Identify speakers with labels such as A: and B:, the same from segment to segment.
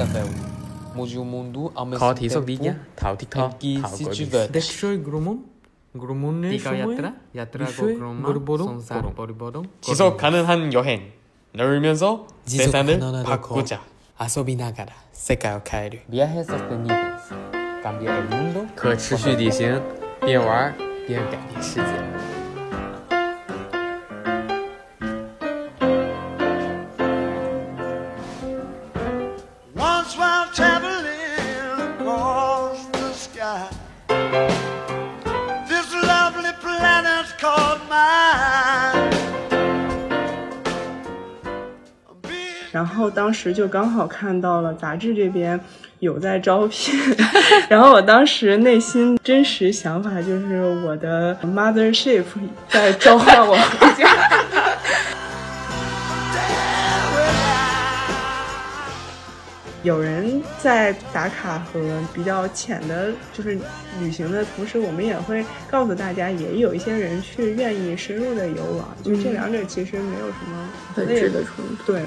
A: Café Môže o mundo ao mesmo
B: Khó thí số
A: tempo
B: ví nhá Thảo TikTok
A: em que
B: Thảo
A: se
B: gọi
A: tiver
C: Dekşoy grumum. Grumunne
A: Tiga yatra, yatra
C: Düşoy
A: gogroma,
C: gurbo동.
A: sonsa
C: Gurbo동.
B: 지속 가능한 여행 넓으면서 세상을
C: 가난하다,
B: 바꾸자
C: 아소비 나가라. 세계를 가이르.
A: Viajes sostenibles Cambia el mundo
B: 可持续旅行边玩边改变世界
D: 当时就刚好看到了杂志这边有在招聘，然后我当时内心真实想法就是我的 mothership 在召唤我回家。有人在打卡和比较浅的，就是旅行的同时，我们也会告诉大家，也有一些人去愿意深入的游玩，就这两者其实没有什么
E: 本质的冲突。
D: 对。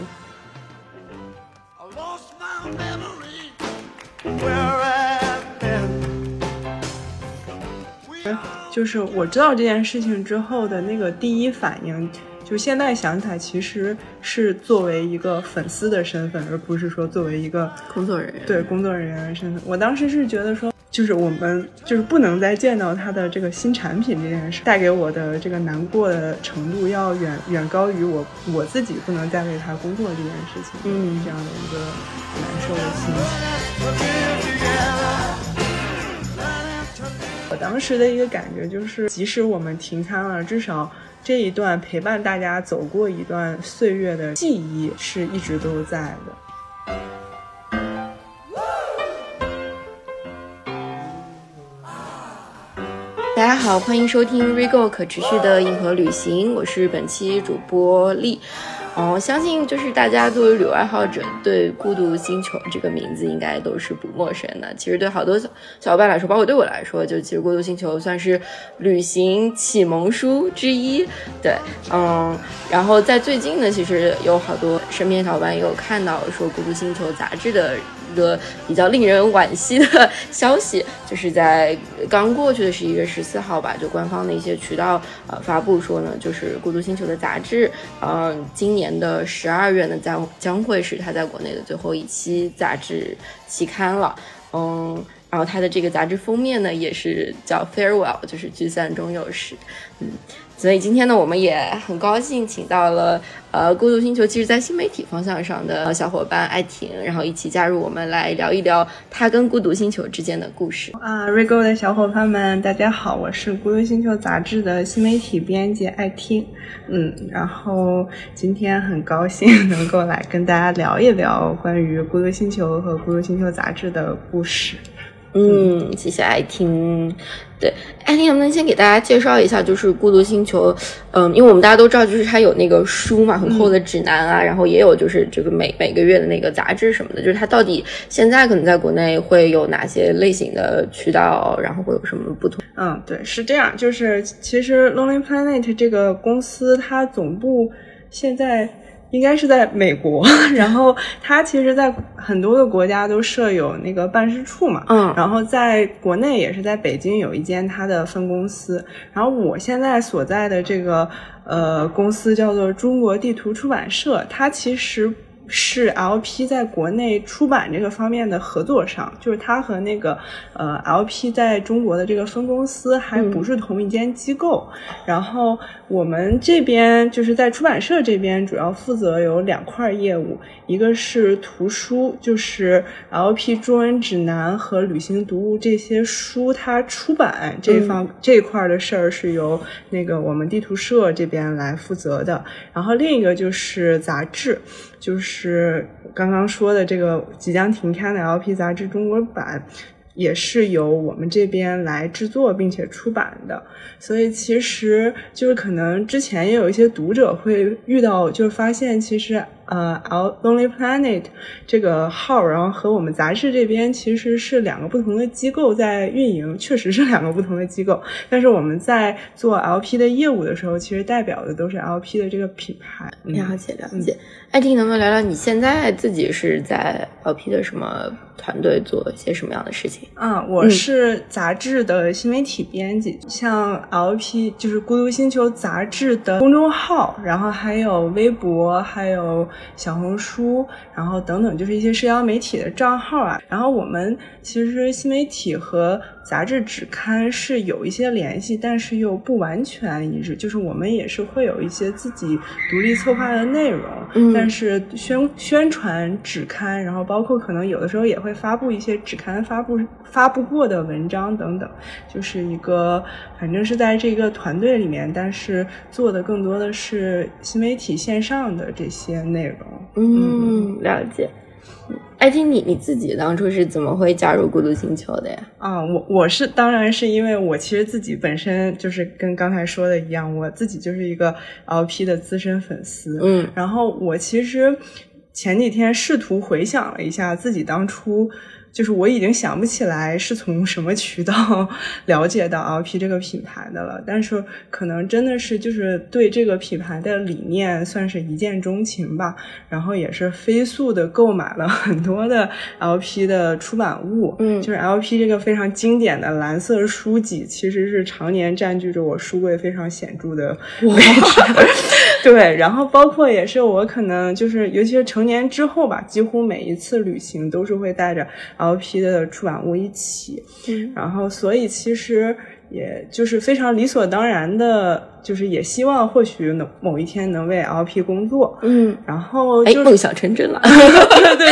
D: 就是我知道这件事情之后的那个第一反应，就现在想起来，其实是作为一个粉丝的身份，而不是说作为一个
E: 工作人员
D: 对工作人员的身份。我当时是觉得说，就是我们就是不能再见到他的这个新产品这件事，带给我的这个难过的程度，要远远高于我我自己不能再为他工作这件事情，
E: 嗯
D: 这样的一个难受的心情。我当时的一个感觉就是，即使我们停刊了，至少这一段陪伴大家走过一段岁月的记忆是一直都在的。
E: 大家好，欢迎收听 Rego 可持续的硬核旅行，我是本期主播丽。哦，相信就是大家作为旅游爱好者，对《孤独星球》这个名字应该都是不陌生的。其实对好多小小伙伴来说，包括对我来说，就其实《孤独星球》算是旅行启蒙书之一。对，嗯，然后在最近呢，其实有好多身边小伙伴也有看到说《孤独星球》杂志的一个比较令人惋惜的消息，就是在刚过去的十一月十四号吧，就官方的一些渠道呃发布说呢，就是《孤独星球》的杂志，嗯、今年的十二月呢将将会是它在国内的最后一期杂志期刊了，嗯。然后它的这个杂志封面呢，也是叫 Farewell，就是聚散终有时，嗯，所以今天呢，我们也很高兴请到了呃孤独星球，其实在新媒体方向上的小伙伴艾婷，然后一起加入我们来聊一聊他跟孤独星球之间的故事。
D: 啊，Rego 的小伙伴们，大家好，我是《孤独星球》杂志的新媒体编辑艾婷，嗯，然后今天很高兴能够来跟大家聊一聊关于《孤独星球》和《孤独星球》杂志的故事。
E: 嗯，谢谢爱听。对，艾听能不能先给大家介绍一下，就是《孤独星球》？嗯，因为我们大家都知道，就是它有那个书嘛，很厚的指南啊，然后也有就是这个每每个月的那个杂志什么的。就是它到底现在可能在国内会有哪些类型的渠道，然后会有什么不同？
D: 嗯，对，是这样，就是其实 Lonely Planet 这个公司，它总部现在应该是在美国，然后它其实在很多个国家都设有那个办事处嘛，
E: 嗯
D: 然后在国内也是在北京有一间它的分公司，然后我现在所在的这个呃公司叫做中国地图出版社，它其实。是 LP 在国内出版这个方面的合作商，就是它和那个呃 LP 在中国的这个分公司还不是同一间机构。然后我们这边就是在出版社这边主要负责有两块业务，一个是图书，就是 LP 中文指南和旅行读物这些书它出版这方、这一块的事儿是由那个我们地图社这边来负责的。然后另一个就是杂志。就是刚刚说的这个即将停刊的 LP 杂志中国版，也是由我们这边来制作并且出版的。所以其实就是可能之前也有一些读者会遇到，就是发现其实呃 Lonely Planet 这个号，然后和我们杂志这边其实是两个不同的机构在运营，确实是两个不同的机构。但是我们在做 LP 的业务的时候，其实代表的都是 LP 的这个品牌。嗯
E: 了解了解。艾婷，能不能聊聊你现在自己是在 LP 的什么团队做一些什么样的事情？
D: 啊，我是杂志的新媒体编辑，像 LP 就是《孤独星球》杂志的公众号，然后还有微博，还有小红书，然后等等，就是一些社交媒体的账号啊。然后我们其实新媒体和杂志纸刊是有一些联系，但是又不完全一致，就是我们也是会有一些自己独立策划的内容，
E: 嗯
D: 但是宣宣传纸刊，然后包括可能有的时候也会发布一些纸刊发布发布过的文章等等，就是一个反正是在这个团队里面，但是做的更多的是新媒体线上的这些内容。
E: 嗯，了解。嗯艾金，你你自己当初是怎么会加入孤独星球的呀？
D: 啊，我我是当然是因为我其实自己本身就是跟刚才说的一样，我自己就是一个 LP 的资深粉丝。
E: 嗯
D: 然后我其实前几天试图回想了一下自己当初。就是我已经想不起来是从什么渠道 了解到 LP 这个品牌的了，但是可能真的是就是对这个品牌的理念算是一见钟情吧，然后也是飞速的购买了很多的 LP 的出版物，
E: 嗯。
D: 就是 LP 这个非常经典的蓝色书籍，其实是常年占据着我书柜非常显著的位置。对，然后包括也是我可能就是，尤其是成年之后吧，几乎每一次旅行都是会带着 LP 的出版物一起，
E: 嗯。
D: 然后所以其实也就是非常理所当然的，就是也希望或许能某一天能为 LP 工作，
E: 嗯，
D: 然后
E: 哎，
D: 就是
E: 梦想成真了。
D: 对对对，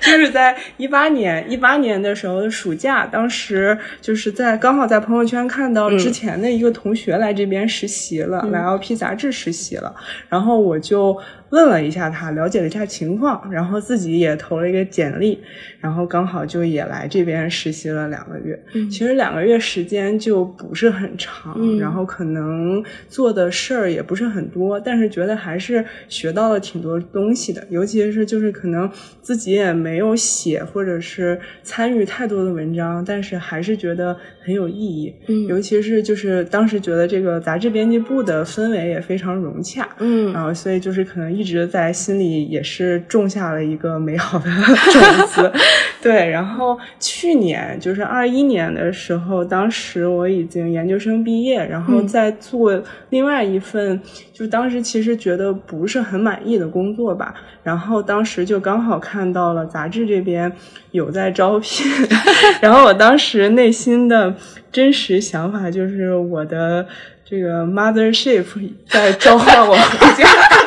D: 就是在一八年一八年的时候的暑假，当时就是在刚好在朋友圈看到之前的一个同学来这边实习了，来 LP 杂志实习了，然后我就问了一下他，了解了一下情况，然后自己也投了一个简历，然后刚好就也来这边实习了两个月。其实两个月时间就不是很长，
E: 嗯
D: 然后可能做的事儿也不是很多，但是觉得还是学到了挺多东西的，尤其是就是可能自己也没有写或者是参与太多的文章，但是还是觉得很有意义。
E: 嗯
D: 尤其是就是当时觉得这个杂志编辑部的氛围也非常融洽，
E: 嗯
D: 然后所以就是可能一直在心里也是种下了一个美好的 种子。对，然后去年就是二一年的时候，当时我已经研究生毕业，然后
E: 嗯
D: 在做另外一份，就当时其实觉得不是很满意的工作吧。然后当时就刚好看到了杂志这边有在招聘，然后我当时内心的真实想法就是我的这个 mothership 在召唤我回家。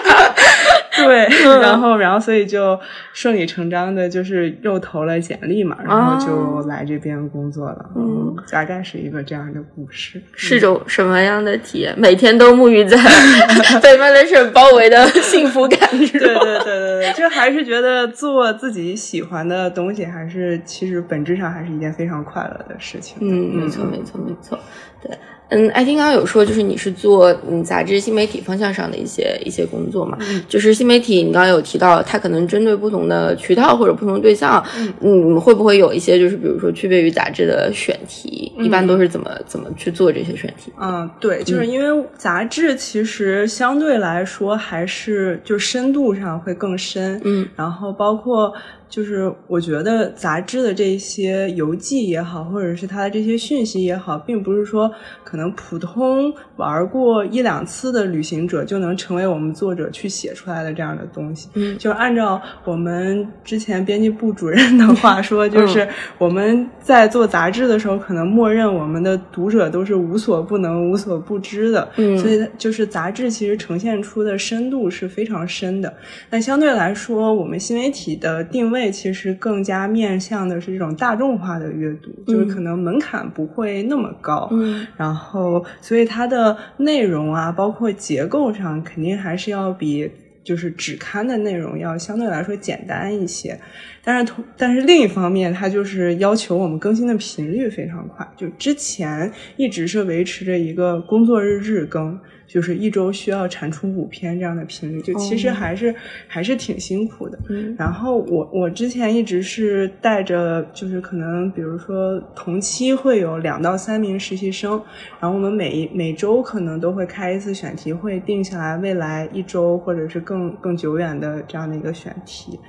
D: 对，然后，然后，所以就顺理成章的，就是又投了简历嘛，然后就来这边工作了。
E: 嗯，
D: 大概是一个这样的故事。
E: 是种什么样的体验？每天都沐浴在 被 mothership 包围的 幸福感之中。
D: 对对对对对，就还是觉得做自己喜欢的东西，还是其实本质上还是一件非常快乐的事情。
E: 嗯，没错，没错，没错。对，嗯，艾丁刚刚有说，就是你是做嗯杂志新媒体方向上的一些一些工作嘛？就是新媒体，你刚刚有提到，它可能针对不同的渠道或者不同对象，嗯，会不会有一些就是比如说区别于杂志的选题？一般都是怎么怎么去做这些选题？
D: 嗯，对，就是因为杂志其实相对来说还是就深度上会更深，
E: 嗯，
D: 然后包括就是我觉得杂志的这些邮寄也好，或者是它的这些讯息也好，并不是说可能普通玩过一两次的旅行者就能成为我们作者去写出来的这样的东西，
E: 嗯。
D: 就按照我们之前编辑部主任的话说，
E: 嗯
D: 就是我们在做杂志的时候，可能默认我们的读者都是无所不能、无所不知的，
E: 嗯。
D: 所以就是杂志其实呈现出的深度是非常深的。那相对来说，我们新媒体的定位其实更加面向的是这种大众化的阅读，就是可能门槛不会那么高，
E: 嗯。
D: 然后所以它的内容啊，包括结构上，肯定还是要比就是纸刊的内容要相对来说简单一些。但是同但是另一方面，它就是要求我们更新的频率非常快，就之前一直是维持着一个工作日日更。就是一周需要产出五篇这样的频率，就其实
E: 哦
D: 还是、还是挺辛苦的。
E: 嗯
D: 然后我我之前一直是带着，就是可能比如说同期会有两到三名实习生，然后我们每一每周可能都会开一次选题会，定下来未来一周或者是更更久远的这样的一个选题。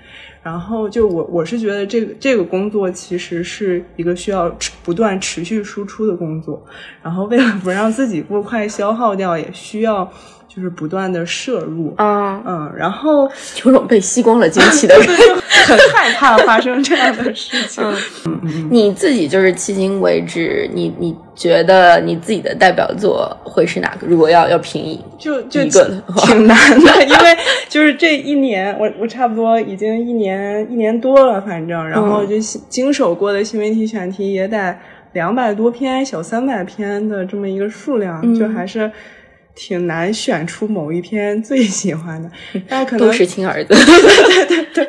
D: 然后就我我是觉得这个这个工作其实是一个需要持不断持续输出的工作，然后为了不让自己过快消耗掉，也需要就是不断的摄入。
E: 啊，
D: 嗯，然后
E: 有种被吸光了精气的人。
D: 很害怕发生这样的事情。
E: 嗯你自己就是迄今为止，你你觉得你自己的代表作会是哪个？如果要要评一
D: 就就挺难的，因为就是这一年，我我差不多已经一年一年多了，反正，然后就经手过的新媒体选题也得两百多篇，小三百篇的这么一个数量，
E: 嗯
D: 就还是挺难选出某一篇最喜欢的，但是可能
E: 都是亲儿子。
D: 对对对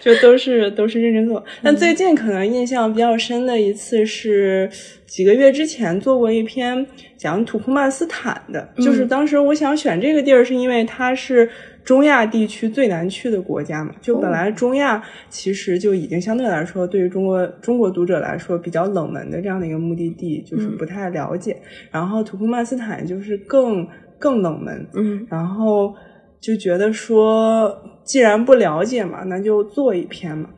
D: 就都是都是认真做。但最近可能印象比较深的一次是几个月之前做过一篇讲土库曼斯坦的，就是当时我想选这个地儿，是因为它是。中亚地区最难去的国家嘛，就本来中亚其实就已经相对来说，对于中国中国读者来说比较冷门的这样的一个目的地，就是不太了解。然后土库曼斯坦就是更更冷门，
E: 嗯
D: 然后就觉得说，既然不了解嘛，那就做一篇嘛。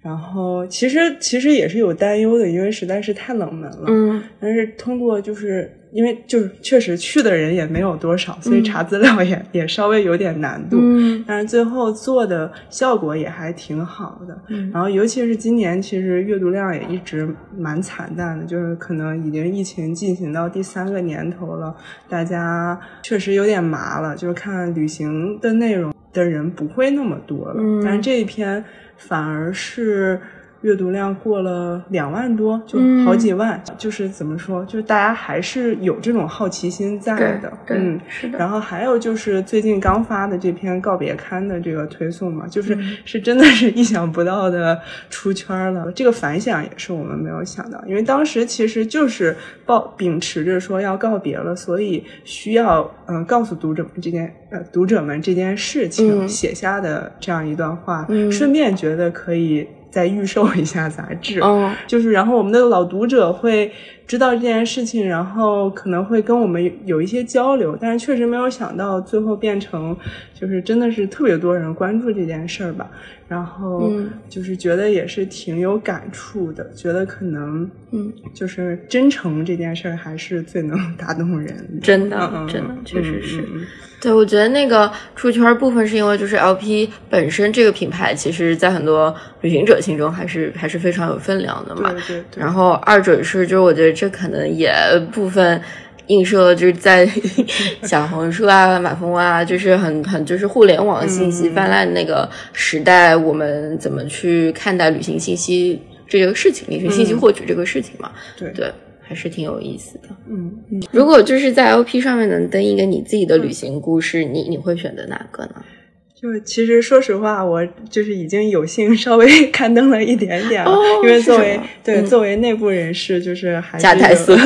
D: 然后其实其实也是有担忧的，因为实在是太冷门了。
E: 嗯
D: 但是通过就是因为就是确实去的人也没有多少，所以查资料也、也稍微有点难度。
E: 嗯
D: 但是最后做的效果也还挺好的。
E: 嗯
D: 然后尤其是今年，其实阅读量也一直蛮惨淡的，就是可能已经疫情进行到第三个年头了，大家确实有点麻了，就是看旅行的内容的人不会那么多了。
E: 嗯
D: 但是这一篇反而是。阅读量过了两万多，就
E: 嗯。
D: 好几万，就是怎么说，就是大家还是有这种好奇心在的，嗯，
E: 是的。
D: 然后还有就是最近刚发的这篇告别刊的这个推送嘛，就是
E: 嗯。
D: 是真的是意想不到的出圈了。这个反响也是我们没有想到，因为当时其实就是抱秉持着说要告别了，所以需要嗯告诉读者们这件呃读者们这件事情
E: 嗯。
D: 写下的这样一段话，
E: 嗯。
D: 顺便觉得可以再预售一下杂志。
E: 嗯
D: 就是然后我们的老读者会知道这件事情，然后可能会跟我们有有一些交流，但是确实没有想到最后变成就是真的是特别多人关注这件事儿吧，然后
E: 嗯。
D: 就是觉得也是挺有感触的，觉得可能
E: 嗯，
D: 就是真诚这件事儿还是最能打动人的，
E: 真的真的
D: 嗯
E: 确实是对，我觉得那个出圈部分是因为就是 LP 本身这个品牌，其实在很多旅行者心中还是还是非常有分量的嘛。
D: 对对对，
E: 然后二者是，就是我觉得这可能也部分映射了就是在 小红书啊、马蜂窝啊，就是很很就是互联网信息
D: 嗯
E: 泛滥的那个时代，我们怎么去看待旅行信息这个事情，旅行信息
D: 嗯
E: 获取这个事情嘛？
D: 对
E: 对，还是挺有意思的。
D: 嗯。
E: 如果就是在 LP 上面能登一个你自己的旅行故事，你你会选择哪个呢？
D: 就其实说实话，我就是已经有幸稍微 刊登了一点点了，
E: 哦
D: 因为作为对、
E: 嗯
D: 作为内部人士，就是还是
E: 加泰斯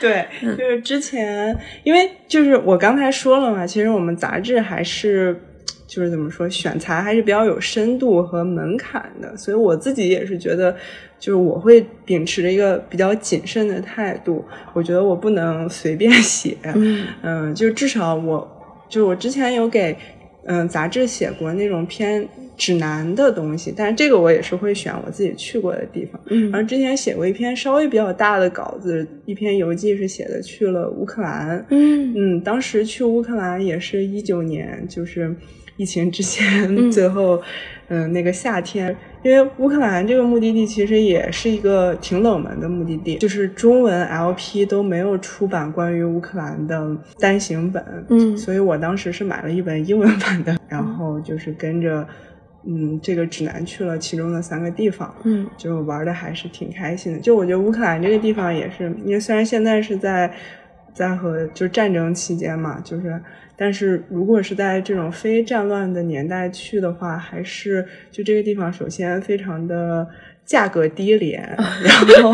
D: 对，就是之前，因为就是我刚才说了嘛，其实我们杂志还是就是怎么说，选材还是比较有深度和门槛的，所以我自己也是觉得，就是我会秉持着一个比较谨慎的态度，我觉得我不能随便 写，
E: 嗯
D: 嗯，就至少我，就是我之前有给嗯杂志写过那种偏指南的东西，但是这个我也是会选我自己去过的地方。然后
E: 嗯
D: 之前写过一篇稍微比较大的稿子，一篇游记是写的去了乌克兰。
E: 嗯
D: 嗯，当时去乌克兰也是一九年，就是疫情之前，
E: 嗯。
D: 最后嗯那个夏天，因为乌克兰这个目的地其实也是一个挺冷门的目的地，就是中文 LP 都没有出版关于乌克兰的单行本，
E: 嗯。
D: 所以我当时是买了一本英文版的，然后就是跟着嗯这个指南去了其中的三个地方，
E: 嗯。
D: 就玩的还是挺开心的。就我觉得乌克兰这个地方也是，因为虽然现在是在在和就是战争期间嘛，就是但是如果是在这种非战乱的年代去的话，还是就这个地方首先非常的价格低廉，然后、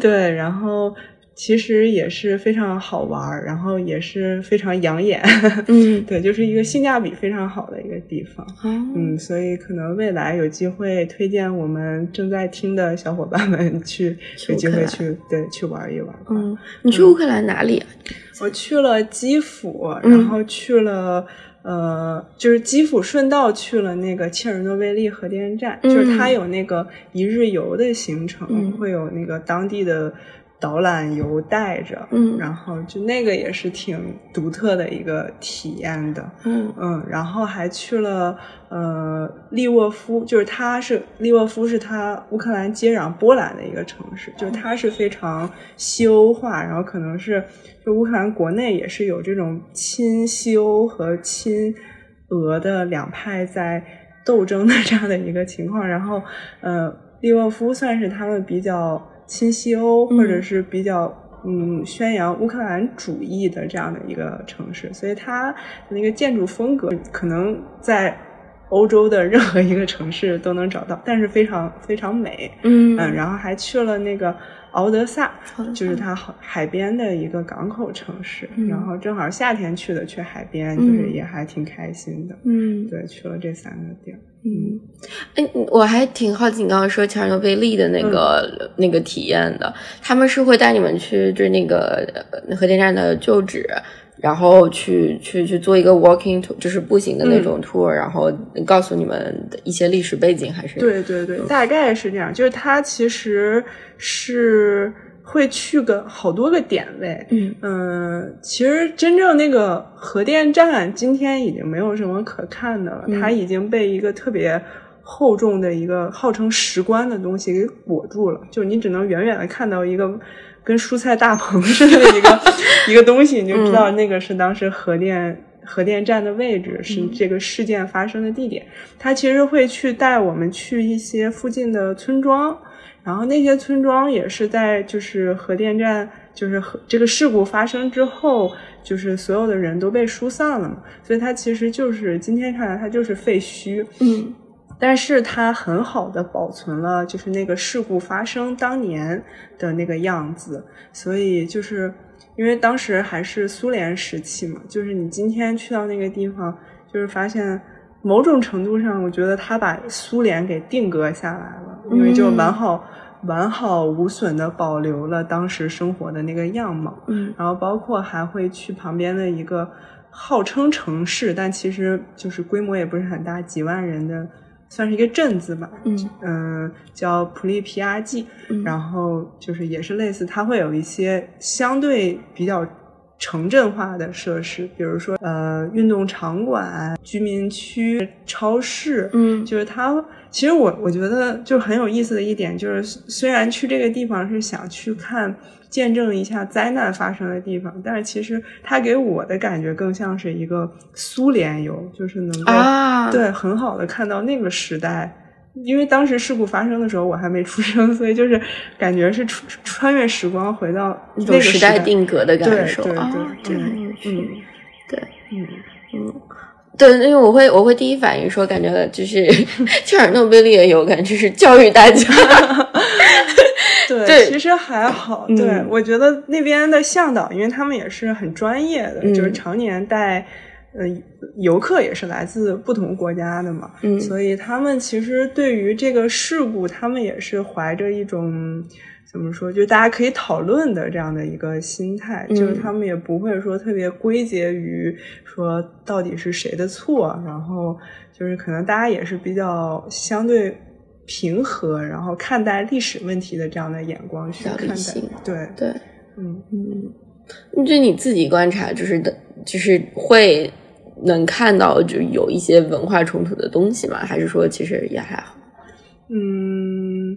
D: 对，然后。其实也是非常好玩儿，然后也是非常养眼。
E: 嗯，
D: 对，就是一个性价比非常好的一个地方。
E: 嗯
D: 嗯，所以可能未来有机会推荐我们正在听的小伙伴们去，有机会去对去玩一玩。
E: 嗯，你去乌克兰哪里啊？
D: 我去了基辅，
E: 嗯
D: 然后去了。呃，就是基辅顺道去了那个切尔诺贝利核电站，
E: 嗯
D: 就是它有那个一日游的行程，
E: 嗯
D: 会有那个当地的导览游带着，
E: 嗯。
D: 然后就那个也是挺独特的一个体验的，
E: 嗯。
D: 嗯，然后还去了呃利沃夫，就是它是利沃夫是它乌克兰接壤波兰的一个城市，就是它是非常西欧化，然后可能是就乌克兰国内也是有这种亲西欧和亲俄的两派在斗争的这样的一个情况，然后呃利沃夫算是他们比较亲西欧或者是比较。嗯，宣扬乌克兰主义的这样的一个城市，所以它的那个建筑风格可能在欧洲的任何一个城市都能找到，但是非常非常美。
E: 嗯
D: 嗯，然后还去了那个敖德萨就是它海海边的一个港口城市。
E: 嗯
D: 然后正好夏天去的，去海边，
E: 嗯
D: 就是也还挺开心的。
E: 嗯
D: 对，去了这三个地儿。
E: 嗯，哎，我还挺好奇，你刚刚说切尔诺贝利的那个、那个体验的，他们是会带你们去就是那个呃核电站的旧址，然后去去去做一个 walking tour，就是步行的那种 tour，、然后告诉你们的一些历史背景，还是
D: 对对对，大概是这样。就是它其实是会去个好多个点位。
E: 嗯
D: 嗯，其实真正那个核电站今天已经没有什么可看的了，
E: 嗯
D: 它已经被一个特别厚重的一个号称石棺的东西给裹住了，就你只能远远的看到一个跟蔬菜大棚似的一个 一个东西，你就知道那个是当时核电。核电站的位置是这个事件发生的地点，他其实会去带我们去一些附近的村庄，然后那些村庄也是在就是核电站就是核这个事故发生之后，就是所有的人都被疏散了嘛，所以它其实就是今天看来它就是废墟，
E: 嗯
D: 但是它很好的保存了就是那个事故发生当年的那个样子，所以就是因为当时还是苏联时期嘛，就是你今天去到那个地方，就是发现某种程度上，我觉得它把苏联给定格下来了，因为就完好、完好无损的保留了当时生活的那个样貌。
E: 嗯
D: 然后包括还会去旁边的一个号称城市，但其实就是规模也不是很大，几万人的，算是一个镇子吧。
E: 嗯
D: 嗯，叫普利皮亚季，
E: 嗯
D: 然后就是也是类似，它会有一些相对比较城镇化的设施，比如说呃运动场馆、居民区、超市，
E: 嗯
D: 就是它。其实我我觉得就很有意思的一点就是，虽然去这个地方是想去看。见证一下灾难发生的地方，但是其实它给我的感觉更像是一个苏联游，就是能够、
E: 啊，
D: 对很好的看到那个时代。因为当时事故发生的时候我还没出生，所以就是感觉是穿穿越时光回到
E: 一
D: 那个时
E: 代定格的感受
D: 对对
E: 啊
D: 对，
E: 这很有趣。
D: 嗯
E: 对，
D: 嗯
E: 嗯，对，因为我会我会第一反应说，感觉就是 切尔诺贝利也有感觉是教育大家。
D: 对，
E: 对
D: 其实还好。
E: 嗯
D: 对，我觉得那边的向导，因为他们也是很专业的，
E: 嗯
D: 就是常年带。呃，游客也是来自不同国家的嘛，
E: 嗯
D: 所以他们其实对于这个事故，他们也是怀着一种怎么说，就大家可以讨论的这样的一个心态，
E: 嗯
D: 就是他们也不会说特别归结于说到底是谁的错，然后就是可能大家也是比较相对平和，然后看待历史问题的这样的眼光去看待，对，
E: 对，
D: 嗯。
E: 嗯，就你自己观察，就是的，就是会能看到就有一些文化冲突的东西吗？还是说其实也还好？
D: 嗯，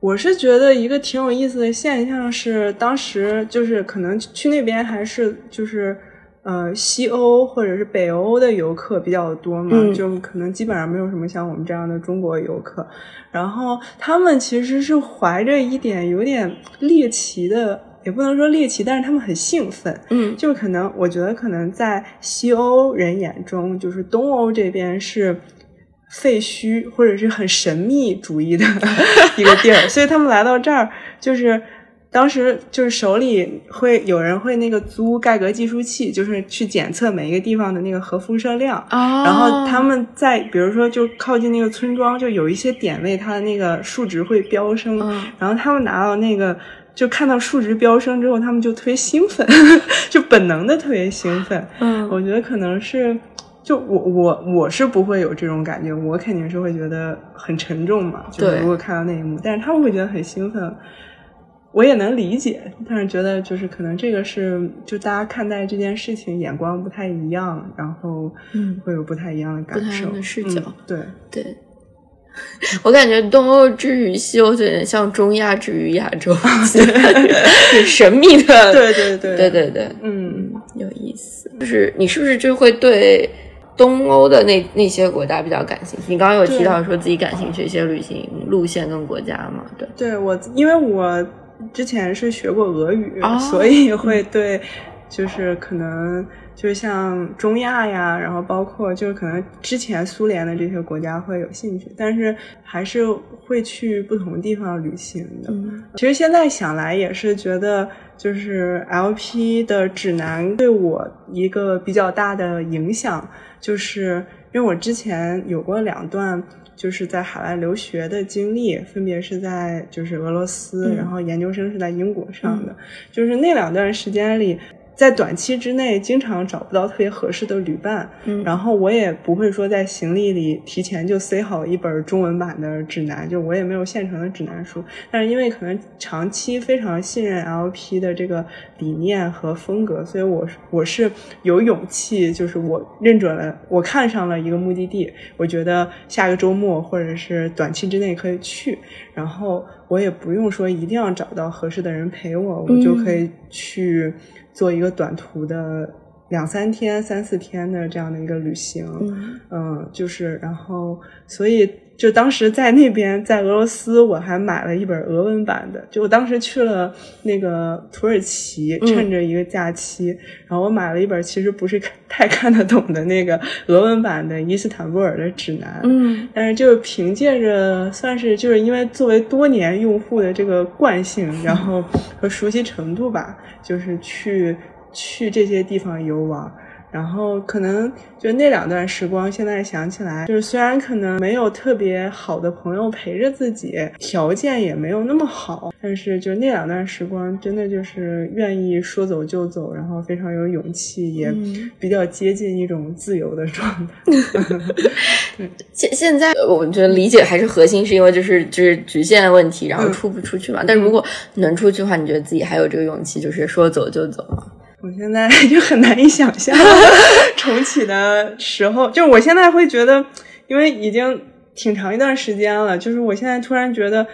D: 我是觉得一个挺有意思的现象是，当时就是可能去那边还是就是呃西欧或者是北欧的游客比较多嘛，
E: 嗯
D: 就可能基本上没有什么像我们这样的中国游客。然后他们其实是怀着一点有点猎奇的，也不能说猎奇，但是他们很兴奋。
E: 嗯
D: 就可能我觉得可能在西欧人眼中，就是东欧这边是废墟或者是很神秘主义的 一个地儿，所以他们来到这儿就是当时就是手里会有人会那个租盖格计数器，就是去检测每一个地方的那个核辐射量。
E: 哦
D: 然后他们在比如说就靠近那个村庄，就有一些点位，它的那个数值会飙升。
E: 嗯
D: 然后他们拿到那个，就看到数值飙升之后，他们就特别兴奋，就本能的特别兴奋。
E: 嗯
D: 我觉得可能是，就我我我是不会有这种感觉，我肯定是会觉得很沉重嘛。就是如果看到那一幕，但是他们会觉得很兴奋，我也能理解。但是觉得就是可能这个是就大家看待这件事情眼光不太一样，然后
E: 嗯
D: 会有不太一样的感受，
E: 的视角
D: 嗯对，
E: 对，我感觉东欧之于西欧就有点像中亚之于亚洲，很神秘的。
D: 对对 对
E: 对对对，
D: 嗯。
E: 有意思。就是你是不是就会对东欧的那那些国家比较感兴趣？你刚刚有提到说自己感兴趣一些旅行路线跟国家嘛？对，
D: 对我，因为我之前是学过俄语，
E: 哦
D: 所以会对，就是可能就是像中亚呀，然后包括就是可能之前苏联的这些国家会有兴趣，但是还是会去不同地方旅行的。
E: 嗯
D: 其实现在想来也是觉得，就是 LP 的指南对我一个比较大的影响，就是因为我之前有过两段就是在海外留学的经历，分别是在就是俄罗斯，
E: 嗯
D: 然后研究生是在英国上的，就是那两段时间里。在短期之内，经常找不到特别合适的旅伴，
E: 嗯。
D: 然后我也不会说在行李里提前就塞好一本中文版的指南，就我也没有现成的指南书。但是因为可能长期非常信任 LP 的这个理念和风格，所以我是我是有勇气，就是我认准了，我看上了一个目的地，我觉得下个周末或者是短期之内可以去，然后我也不用说一定要找到合适的人陪我，我就可以去做一个短途的两三天、三四天的这样的一个旅行。
E: 嗯
D: 嗯，就是然后，所以就当时在那边，在俄罗斯，我还买了一本俄文版的。就我当时去了那个土耳其，
E: 嗯
D: 趁着一个假期，然后我买了一本其实不是 太看得懂的那个俄文版的伊斯坦布尔的指南。
E: 嗯
D: 但是就是凭借着算是就是因为作为多年用户的这个惯性，然后和熟悉程度吧，就是去去这些地方游玩。然后可能就那两段时光，现在想起来，就是虽然可能没有特别好的朋友陪着自己，条件也没有那么好，但是就那两段时光，真的就是愿意说走就走，然后非常有勇气，也
E: 嗯
D: 比较接近一种自由的状态。
E: 现现在呃我觉得理解还是核心，是因为就是就是局限问题，然后
D: 嗯
E: 出不出去嘛。但如果能出去的话，你觉得自己还有这个勇气，就是说走就走吗？
D: 我现在 就很难以想象 重启的时候，就是我现在会觉得，因为已经挺长一段时间了，就是我现在突然觉得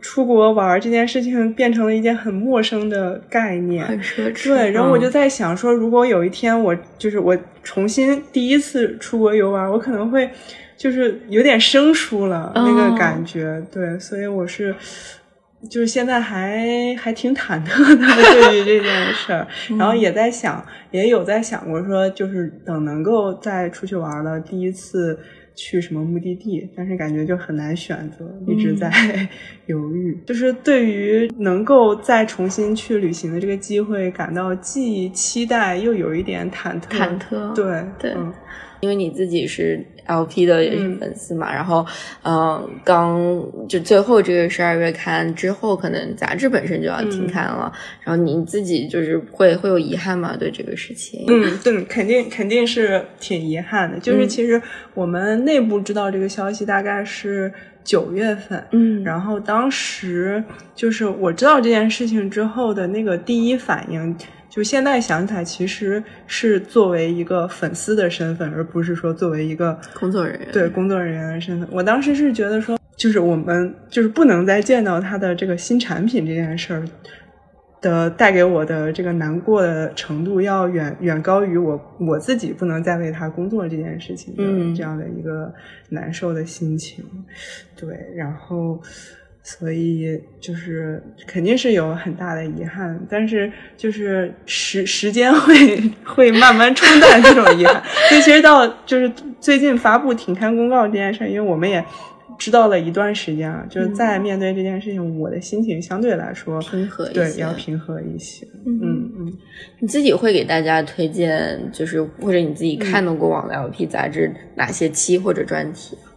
D: 出国玩这件事情变成了一件很陌生的概念，
E: 很奢侈。
D: 对，然后我就
E: 嗯
D: 在想说，如果有一天我就是我重新第一次出国游玩，我可能会就是有点生疏了、那
E: 哦
D: 个感觉，对，所以我是。就是现在还还挺忐忑的 对于这件事儿，然后也在想，也有在想过说，就是等能够再出去玩了，第一次去什么目的地，但是感觉就很难选择，一直在 犹豫。就是对于能够再重新去旅行的这个机会，感到既期待又有一点忐忑。
E: 忐忑
D: 对
E: 对
D: 嗯
E: 因为你自己是 LP 的也是
D: 嗯
E: 粉丝嘛，然后嗯、刚就最后这个十二月刊之后，可能杂志本身就要停刊了，然后你自己就是会会有遗憾吗？对这个事情？
D: 嗯，对，肯定肯定是挺遗憾的。就是
E: 嗯
D: 其实我们内部知道这个消息大概是九月份，
E: 嗯
D: 然后当时就是我知道这件事情之后的那个第一反应，就现在想起来，其实是作为一个粉丝的身份，而不是说作为一个
E: 工作人员
D: 对工作人员的身份。我当时是觉得说，就是我们就是不能再见到他的这个新产品这件事儿。的带给我的这个难过的程度，要远远高于我我自己不能再为他工作这件事情的
E: 嗯
D: 这样的一个难受的心情。对，然后所以就是肯定是有很大的遗憾，但是就是时时间会会慢慢冲淡这种遗憾。所以其实到就是最近发布停刊公告这件事儿，因为我们也。知道了一段时间了，就是在面对这件事情，我的心情相对来说
E: 平和一
D: 对
E: 些
D: 要平和一些。
E: 嗯
D: 嗯嗯。
E: 你自己会给大家推荐，就是或者你自己看到过往的 LP 杂志哪些期或者专题？
D: 嗯，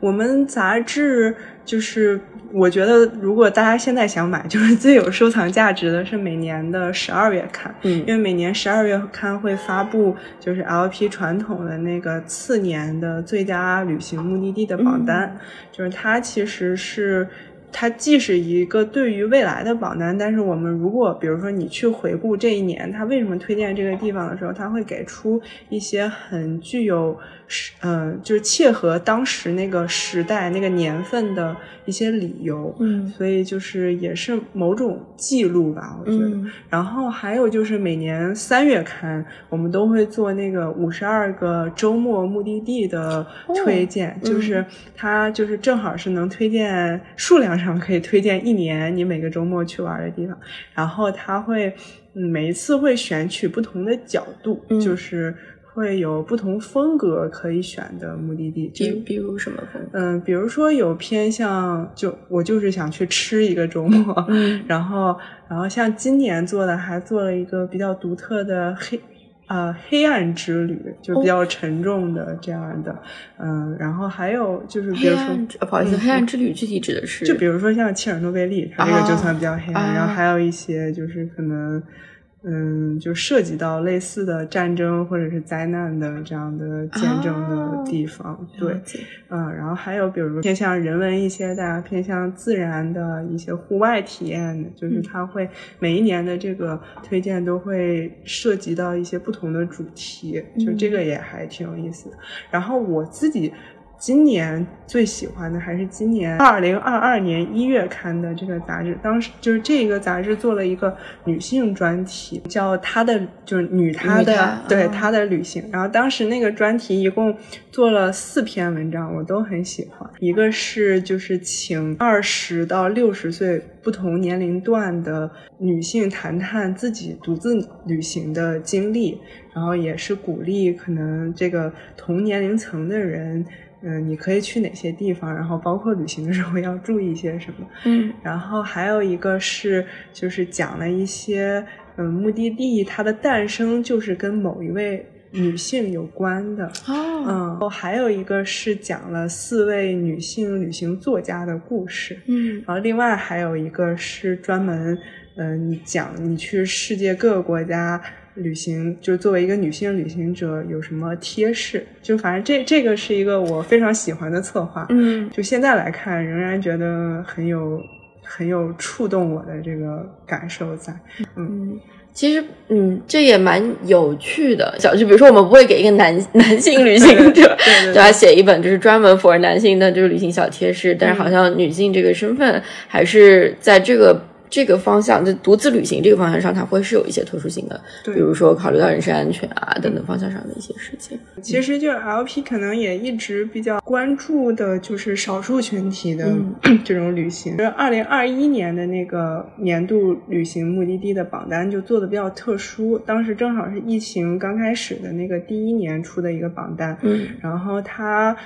D: 我们杂志就是，我觉得如果大家现在想买，就是最有收藏价值的是每年的十二月刊，
E: 嗯
D: 因为每年十二月刊会发布就是 LP 传统的那个次年的最佳旅行目的地的榜单，就是它其实是。它既是一个对于未来的榜单，但是我们如果比如说你去回顾这一年，它为什么推荐这个地方的时候，它会给出一些很具有时，呃，就是切合当时那个时代、那个年份的一些理由。
E: 嗯
D: 所以就是也是某种记录吧，我觉得。
E: 嗯
D: 然后还有就是每年三月刊，我们都会做那个五十二个周末目的地的推荐，就是它就是正好是能推荐数量上可以推荐一年你每个周末去玩的地方，然后它会嗯每一次会选取不同的角度，
E: 嗯
D: 就是会有不同风格可以选的目的地，就
E: 比比如什么风格？
D: 嗯，比如说有偏向，就我就是想去吃一个周末，
E: 嗯
D: 然后然后像今年做的还做了一个比较独特的黑啊、黑暗之旅，就比较沉重的这样的，嗯，然后还有就是比如说
E: 不好意思，
D: 嗯
E: 黑暗之旅具体指的是？
D: 就比如说像切尔诺贝利，它这个就算比较黑暗，
E: 啊
D: 然后还有一些就是可能，嗯，就涉及到类似的战争或者是灾难的这样的见证的地方，对嗯，然后还有比如偏向人文一些的，偏向自然的一些户外体验的，就是它会每一年的这个推荐都会涉及到一些不同的主题，就这个也还挺有意思的。然后我自己今年最喜欢的还是今年二零二二年一月刊的这个杂志，当时就是这个杂志做了一个女性专题，叫她的就是女她的对她的旅行。然后当时那个专题一共做了四篇文章，我都很喜欢。一个是就是请二十到六十岁不同年龄段的女性谈谈自己独自旅行的经历，然后也是鼓励可能这个同年龄层的人，嗯、你可以去哪些地方，然后包括旅行的时候要注意一些什么。
E: 嗯
D: 然后还有一个是就是讲了一些嗯目的地它的诞生就是跟某一位女性有关的。
E: 哦
D: 嗯，然后还有一个是讲了四位女性旅行作家的故事。
E: 嗯
D: 然后另外还有一个是专门，嗯、你讲你去世界各个国家旅行，就是作为一个女性旅行者有什么贴士？就反正这这个是一个我非常喜欢的策划。
E: 嗯
D: 就现在来看，仍然觉得很有很有触动我的这个感受在。
E: 嗯。其实，嗯，这也蛮有趣的。小就比如说，我们不会给一个男 男性旅行者，
D: 对对
E: 对吧，写一本就是专门 for 男性的就是旅行小贴士，但是
D: 嗯
E: 好像女性这个身份还是在这个这个方向，就独自旅行这个方向上，它会是有一些特殊性的，
D: 对
E: 比如说考虑到人身安全啊等等方向上的一些事情。
D: 其实就是 LP 可能也一直比较关注的，就是少数群体的
E: 嗯
D: 这种旅行。就是二零二一年的那个年度旅行目的地的榜单就做的比较特殊，当时正好是疫情刚开始的那个第一年出的一个榜单，
E: 嗯
D: 然后它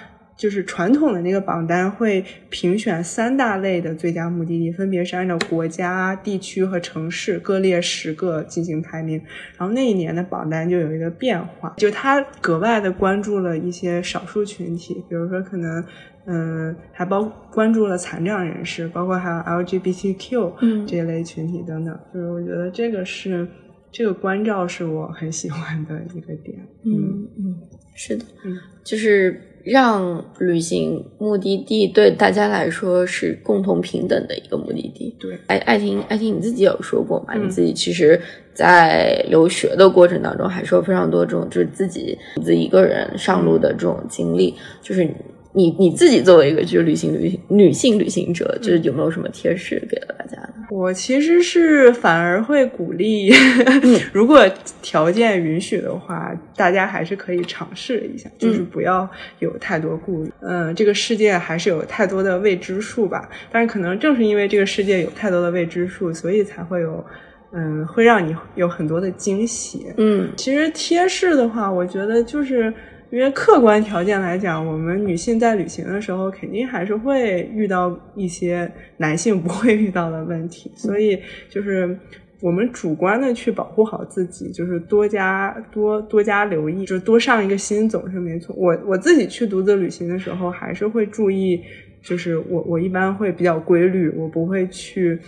D: 就是传统的那个榜单会评选三大类的最佳目的地，分别是按照国家、地区和城市各列十个进行排名。然后那一年的榜单就有一个变化，就它格外的关注了一些少数群体，比如说可能。嗯，还包关注了残障人士，包括还有 LGBTQ
E: 嗯
D: 这一类群体等等。就是我觉得这个是这个关照是我很喜欢的一个点。
E: 嗯嗯，是的，
D: 嗯
E: 就是让旅行目的地对大家来说是共同平等的一个目的地。
D: 对，
E: 爱爱婷，爱婷你自己有说过嘛？
D: 嗯
E: 你自己其实，在留学的过程当中，还是有非常多这种就是自己自己一个人上路的这种经历。就是你你自己作为一个就是旅行旅行女性旅行者，就是有没有什么贴士给到大家呢？
D: 我其实是反而会鼓励，如果条件允许的话，大家还是可以尝试一下，就是不要有太多顾虑。嗯，这个世界还是有太多的未知数吧，但是可能正是因为这个世界有太多的未知数，所以才会有，嗯，会让你有很多的惊喜。
E: 嗯
D: 其实贴士的话，我觉得就是，因为客观条件来讲，我们女性在旅行的时候，肯定还是会遇到一些男性不会遇到的问题，所以就是我们主观的去保护好自己，就是多加多多加留意，就是多上一个心总是没错。我我自己去独自旅行的时候，还是会注意，就是我我一般会比较规律，我不会去。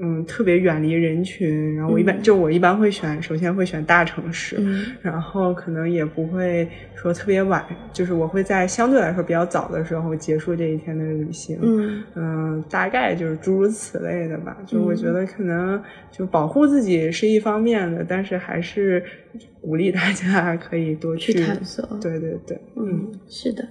D: 嗯，特别远离人群，然后我一般、就我一般会选，首先会选大城市，
E: 嗯
D: 然后可能也不会说特别晚，就是我会在相对来说比较早的时候结束这一天的旅行。
E: 嗯
D: 嗯，大概就是诸如此类的吧。就我觉得可能就保护自己是一方面的，但是还是鼓励大家可以多
E: 去探索
D: 对对对，嗯，
E: 是的，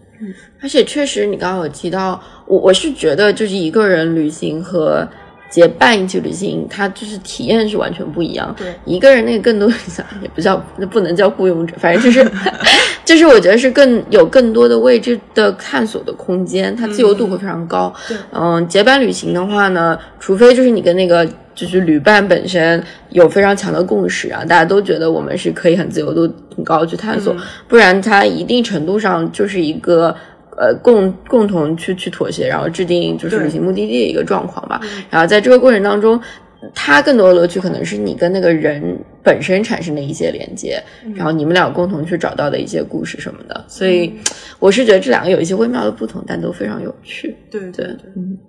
E: 而且确实，你刚刚有提到，我我是觉得就是一个人旅行和结伴一起旅行，它就是体验是完全不一样。
D: 对
E: 一个人那个更多 也不叫不能叫雇佣者，反正就是 就是我觉得是更有更多的未知的探索的空间，它自由度会非常高。
D: 对
E: 嗯，结伴旅行的话呢，除非就是你跟那个就是旅伴本身有非常强的共识啊，大家都觉得我们是可以很自由度很高地去探索，
D: 嗯
E: 不然它一定程度上就是一个。呃，共共同去去妥协，然后制定就是旅行目的地的一个状况吧。然后在这个过程当中，它更多的乐趣可能是你跟那个人本身产生的一些连接，然后你们俩共同去找到的一些故事什么的。所以我是觉得这两个有一些微妙的不同，但都非常有趣。
D: 对对对，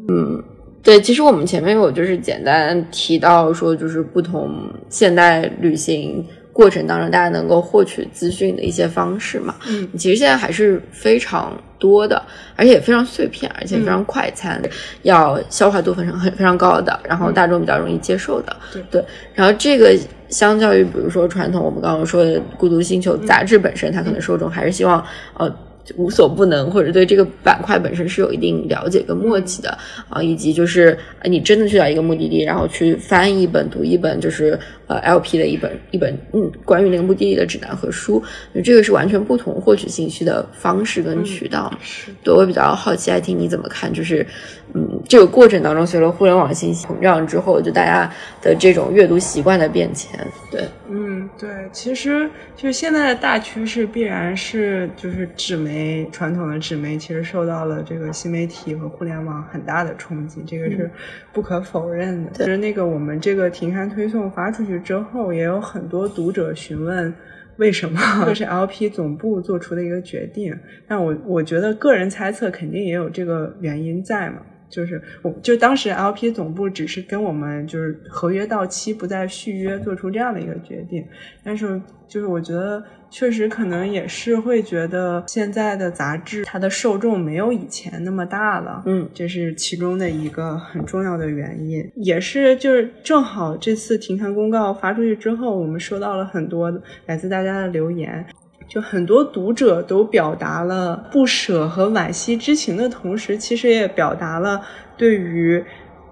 D: 嗯
E: 对，其实我们前面有就是简单提到说，就是不同现代旅行过程当中，大家能够获取资讯的一些方式嘛。
D: 嗯，
E: 其实现在还是非常多的，而且也非常碎片，而且非常快餐，要消化度非常很非常高的，然后大众比较容易接受的。
D: 对
E: 对，然后这个相较于比如说传统我们刚刚说的《孤独星球》杂志本身，它可能受众还是希望呃。无所不能，或者对这个板块本身是有一定了解跟默契的啊，以及就是呃你真的去到一个目的地，然后去翻一本、读一本，就是呃 LP 的一本一本嗯关于那个目的地的指南和书，这个是完全不同获取信息的方式跟渠道。
D: 是
E: 对我比较好奇，爱听你怎么看？就是，嗯，这个过程当中，随着互联网信息膨胀之后，就大家的这种阅读习惯的变迁，对，
D: 嗯，对，其实就是现在的大趋势必然是就是纸媒传统的纸媒其实受到了这个新媒体和互联网很大的冲击，这个是不可否认的。其实那个我们这个停刊推送发出去之后，也有很多读者询问。为什么？这是 LP 总部做出的一个决定，但我我觉得个人猜测肯定也有这个原因在嘛。就是我就当时 LP 总部只是跟我们就是合约到期不再续约做出这样的一个决定，但是就是我觉得确实可能也是会觉得现在的杂志它的受众没有以前那么大了，
E: 嗯，
D: 这是其中的一个很重要的原因，也是就是正好这次停刊公告发出去之后，我们收到了很多来自大家的留言。就很多读者都表达了不舍和惋惜之情的同时，其实也表达了对于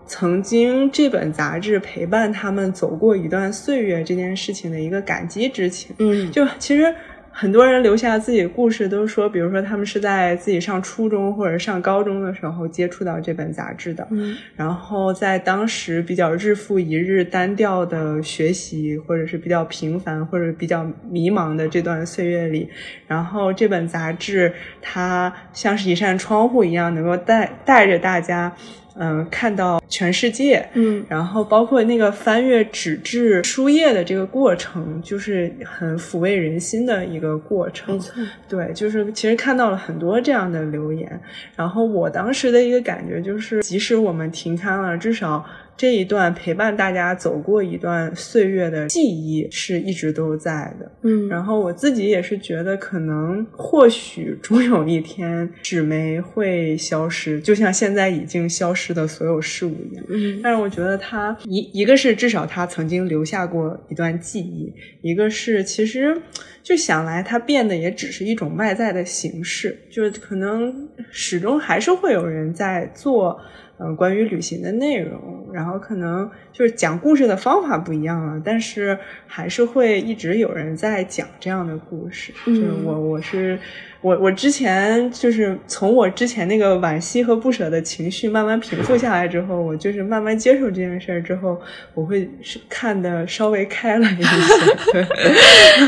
D: 曾经这本杂志陪伴他们走过一段岁月这件事情的一个感激之情。
E: 嗯，
D: 就其实很多人留下自己的故事，都说，比如说他们是在自己上初中或者上高中的时候接触到这本杂志的，
E: 嗯，
D: 然后在当时比较日复一日单调的学习，或者是比较平凡或者比较迷茫的这段岁月里，然后这本杂志它像是一扇窗户一样，能够带带着大家。嗯，看到全世界，
E: 嗯，
D: 然后包括那个翻阅纸质书页的这个过程，就是很抚慰人心的一个过程。对，就是其实看到了很多这样的留言，然后我当时的一个感觉就是，即使我们停刊了，至少这一段陪伴大家走过一段岁月的记忆是一直都在的。
E: 嗯，
D: 然后我自己也是觉得，可能或许终有一天纸媒会消失，就像现在已经消失的所有事物一样。
E: 嗯
D: 但是我觉得它一一个是至少它曾经留下过一段记忆，一个是其实就想来它变得也只是一种外在的形式，就是可能始终还是会有人在做。嗯，关于旅行的内容，然后可能就是讲故事的方法不一样了，但是还是会一直有人在讲这样的故事。
E: 嗯
D: 就是我我是我我之前就是从我之前那个惋惜和不舍的情绪慢慢平复下来之后，我就是慢慢接受这件事儿之后，我会是看的稍微开了一些。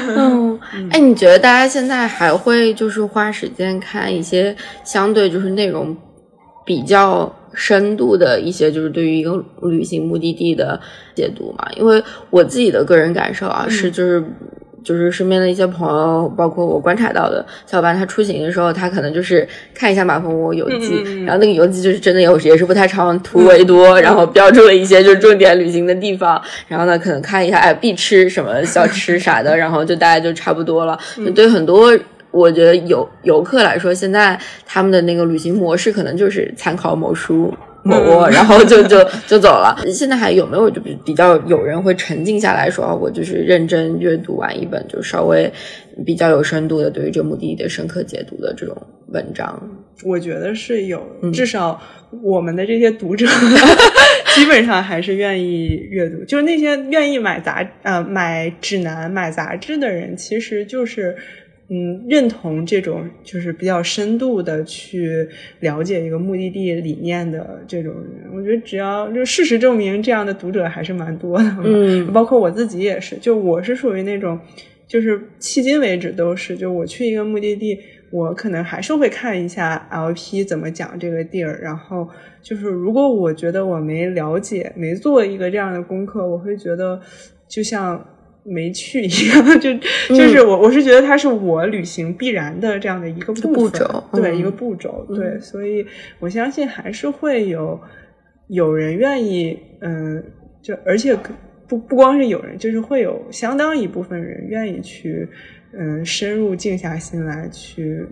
E: 嗯，哎，你觉得大家现在还会就是花时间看一些相对就是内容比较深度的一些就是对于一个旅行目的地的解读嘛？因为我自己的个人感受啊，是就是。就是身边的一些朋友，包括我观察到的小伙伴，他出行的时候，他可能就是看一下马蜂窝游记，然后那个游记就是真的有也是不太长，图为多，然后标注了一些就是重点旅行的地方，然后呢可能看一下哎必吃什么小吃啥的，然后就大概就差不多了。就对很多我觉得游游客来说，现在他们的那个旅行模式可能就是参考某书。某窝，然后就 就就走了。现在还有没有就比比较有人会沉静下来说，啊我就是认真阅读完一本就稍微比较有深度的对于这个目的地的深刻解读的这种文章？
D: 我觉得是有，
E: 嗯
D: 至少我们的这些读者 基本上还是愿意阅读。就是那些愿意买杂呃买指南、买杂志的人，其实就是嗯认同这种就是比较深度的去了解一个目的地理念的这种人。我觉得只要就事实证明，这样的读者还是蛮多的。
E: 嗯
D: 包括我自己也是，就我是属于那种，就是迄今为止都是，就我去一个目的地，我可能还是会看一下 LP 怎么讲这个地儿，然后就是如果我觉得我没了解，没做一个这样的功课，我会觉得就像没去一样，就就是我我是觉得它是我旅行必然的这样的一个部分
E: 步骤
D: 对、
E: 嗯。
D: 一个步骤，对，所以我相信还是会有有人愿意，嗯，就而且不不光是有人，就是会有相当一部分人愿意去，嗯，深入静下心来去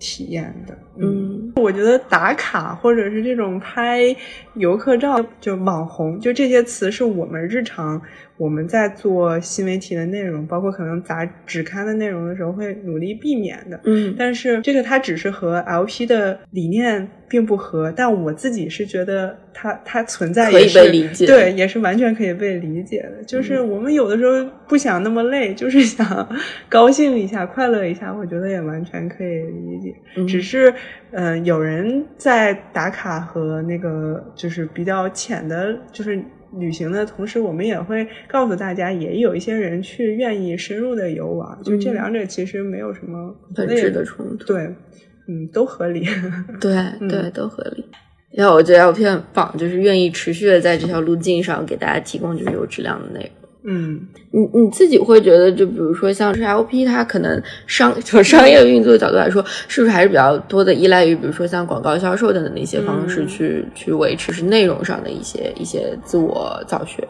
D: 体验的。
E: 嗯
D: 我觉得打卡或者是这种拍游客照，就网红，就这些词是我们日常我们在做新媒体的内容，包括可能杂纸刊的内容的时候会努力避免的。
E: 嗯
D: 但是这个它只是和 LP 的理念并不合，但我自己是觉得它它存在
E: 可以
D: 也是
E: 被理解
D: 对，也是完全可以被理解的。就是我们有的时候不想那么累，就是想高兴一下、快乐一下，我觉得也完全可以理解。
E: 嗯
D: 只是，嗯、有人在打卡和那个就是比较浅的，就是。旅行的同时，我们也会告诉大家，也有一些人去愿意深入的游玩，就这
E: 嗯
D: 两者其实没有什么
E: 本质的冲突。
D: 对，嗯，都合理。
E: 对
D: 嗯
E: 对，都合理。然后我觉得 LP 很棒，就是愿意持续的在这条路径上给大家提供就是有质量的内容。
D: 嗯，
E: 你你自己会觉得，就比如说像是 LP，它可能商从商业运作的角度来说，是不是还是比较多的依赖于，比如说像广告销售等等的一些方式
D: 嗯。
E: 去、去维持是内容上的一些一些自我造血？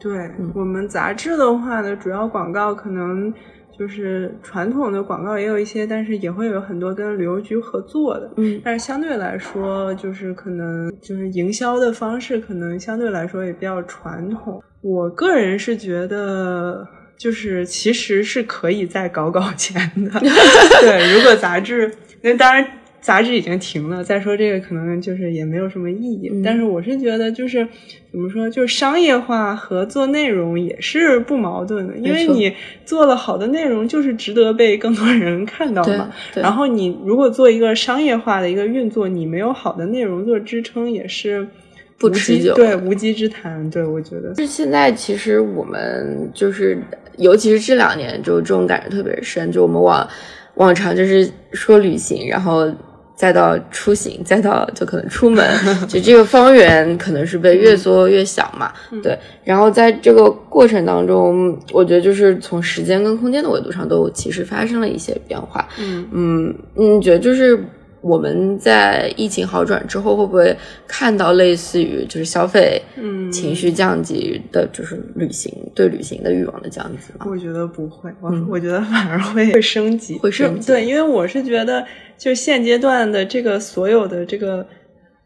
D: 对、我们杂志的话呢，主要广告可能就是传统的广告也有一些，但是也会有很多跟旅游局合作的。
E: 嗯
D: 但是相对来说，就是可能就是营销的方式，可能相对来说也比较传统。我个人是觉得，就是其实是可以再搞搞钱的。对，如果杂志，那当然杂志已经停了，再说这个可能就是也没有什么意义。
E: 嗯
D: 但是我是觉得，就是怎么说，就是商业化和做内容也是不矛盾的，因为你做了好的内容，就是值得被更多人看到嘛。然后你如果做一个商业化的一个运作，你没有好的内容做支撑，也是
E: 不持久
D: 对无稽之谈。对，我觉得
E: 就是现在，其实我们就是，尤其是这两年，就这种感觉特别深。就我们往往常就是说旅行，然后再到出行，再到就可能出门，就这个方圆可能是被越缩越小嘛。对，然后在这个过程当中，我觉得就是从时间跟空间的维度上都其实发生了一些变化。
D: 嗯
E: 嗯，你觉得就是我们在疫情好转之后，会不会看到类似于就是消费、
D: 嗯。
E: 情绪降级的，就是旅行对旅行的欲望的降级吗？
D: 我觉得不会，我、
E: 嗯。
D: 我觉得反而会会升级，
E: 会升级。
D: 对，因为我是觉得，就现阶段的这个所有的这个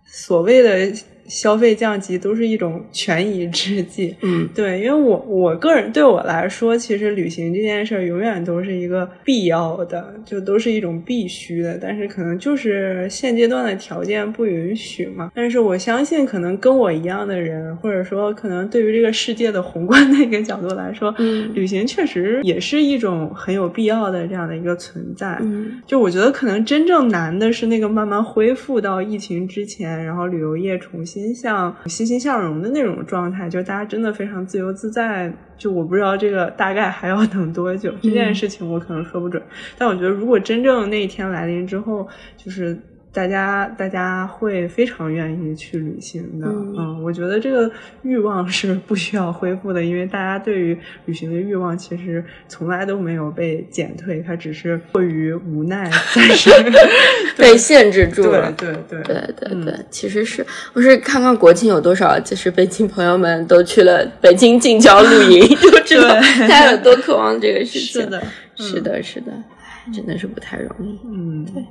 D: 所谓的消费降级都是一种权宜之计。
E: 嗯
D: 对，因为我我个人对我来说，其实旅行这件事儿永远都是一个必要的，就都是一种必须的。但是可能就是现阶段的条件不允许嘛。但是我相信，可能跟我一样的人，或者说可能对于这个世界的宏观的一个角度来说，
E: 嗯
D: 旅行确实也是一种很有必要的这样的一个存在。
E: 嗯
D: 就我觉得可能真正难的是那个慢慢恢复到疫情之前，然后旅游业重新向欣欣向荣的那种状态，就大家真的非常自由自在。就我不知道这个大概还要等多久，这件事情我可能说不准。但我觉得如果真正那一天来临之后，就是。大家，大家会非常愿意去旅行的，
E: 嗯
D: 我觉得这个欲望是不需要恢复的，因为大家对于旅行的欲望其实从来都没有被减退，它只是过于无奈，但是
E: 被限制住了。
D: 对对对
E: 对对
D: 嗯
E: 对，其实是我是看看国庆有多少，就是北京朋友们都去了北京近郊露营，就知道
D: 对
E: 大家有多渴望这个事情。
D: 是的，
E: 是的，是的，唉真的是不太容易。
D: 嗯，对，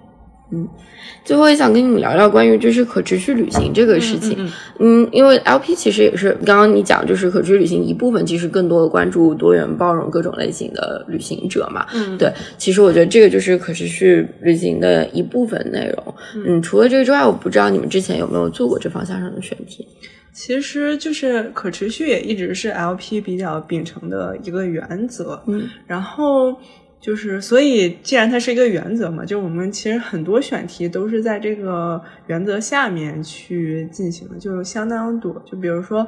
E: 最后也想跟你们聊聊关于就是可持续旅行这个事情。
D: 嗯
E: 嗯，因为 LP 其实也是刚刚你讲，就是可持续旅行一部分，其实更多的关注多元包容各种类型的旅行者嘛。
D: 嗯
E: 对，其实我觉得这个就是可持续旅行的一部分内容。嗯，除了这个之外，我不知道你们之前有没有做过这方向上的选题。
D: 其实就是可持续也一直是 LP 比较秉承的一个原则，
E: 嗯
D: 然后就是，所以既然它是一个原则嘛，就我们其实很多选题都是在这个原则下面去进行的，就相当多。就比如说，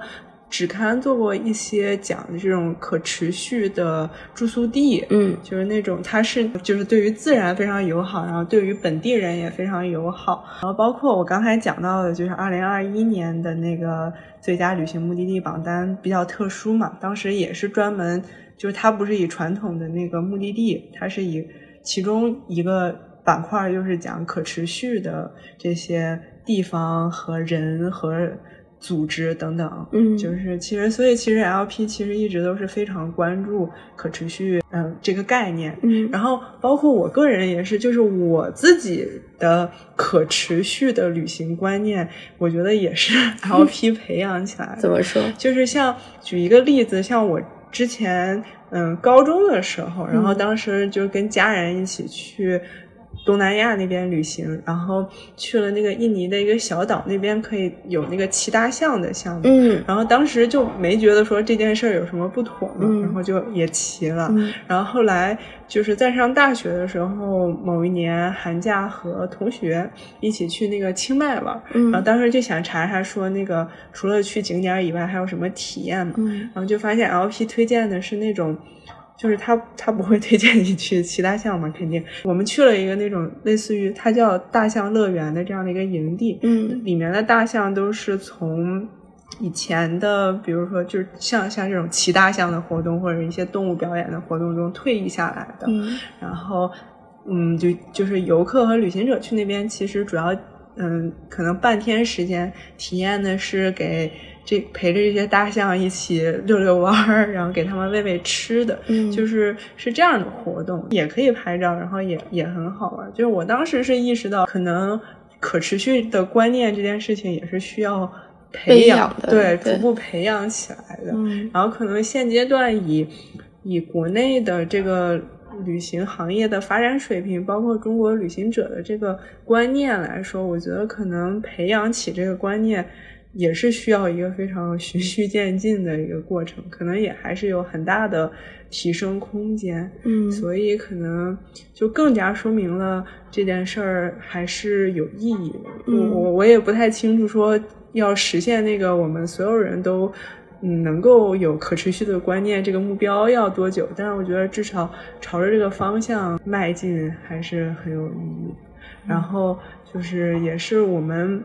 D: 只刊做过一些讲这种可持续的住宿地，
E: 嗯
D: 就是那种它是就是对于自然非常友好，然后对于本地人也非常友好，然后包括我刚才讲到的，就是二零二一年的那个最佳旅行目的地榜单比较特殊嘛，当时也是专门就是它不是以传统的那个目的地，它是以其中一个板块就是讲可持续的这些地方和人和组织等等，
E: 嗯
D: 就是其实所以其实 LP 其实一直都是非常关注可持续嗯、呃这个概念，
E: 嗯
D: 然后包括我个人也是，就是我自己的可持续的旅行观念，我觉得也是 LP 培养起来的。
E: 怎么说？
D: 就是像举一个例子，像我之前嗯高中的时候，然后
E: 嗯。
D: 当时就跟家人一起去东南亚那边旅行，然后去了那个印尼的一个小岛，那边可以有那个骑大象的项目。
E: 嗯
D: 然后当时就没觉得说这件事儿有什么不妥嘛，
E: 嗯
D: 然后就也骑了。
E: 嗯
D: 然后后来就是在上大学的时候，某一年寒假和同学一起去那个清迈玩，
E: 嗯
D: 然后当时就想查查说那个除了去景点以外还有什么体验嘛，
E: 嗯
D: 然后就发现 LP 推荐的是那种。就是他，他不会推荐你去骑大象嘛？肯定，我们去了一个那种类似于它叫大象乐园的这样的一个营地，
E: 嗯
D: 里面的大象都是从以前的，比如说就是像像这种骑大象的活动或者一些动物表演的活动中退役下来的。
E: 嗯
D: 然后，嗯，就就是游客和旅行者去那边，其实主要，嗯，可能半天时间体验的是给这陪着这些大象一起 遛遛弯儿，然后给他们喂喂吃的，
E: 嗯
D: 就是是这样的活动，也可以拍照，然后也也很好玩。就是我当时是意识到，可能可持续的观念这件事情也是需要培
E: 培养的
D: 对，
E: 对
D: 逐步培养起来的。
E: 嗯
D: 然后可能现阶段以以国内的这个旅行行业的发展水平，包括中国旅行者的这个观念来说，我觉得可能培养起这个观念。也是需要一个非常循序渐进的一个过程，可能也还是有很大的提升空间。
E: 嗯
D: 所以可能就更加说明了这件事儿还是有意义的。
E: 嗯
D: 我我我也不太清楚说要实现那个我们所有人都嗯能够有可持续的观念这个目标要多久，但是我觉得至少朝着这个方向迈进还是很有意义。然后就是也是我们。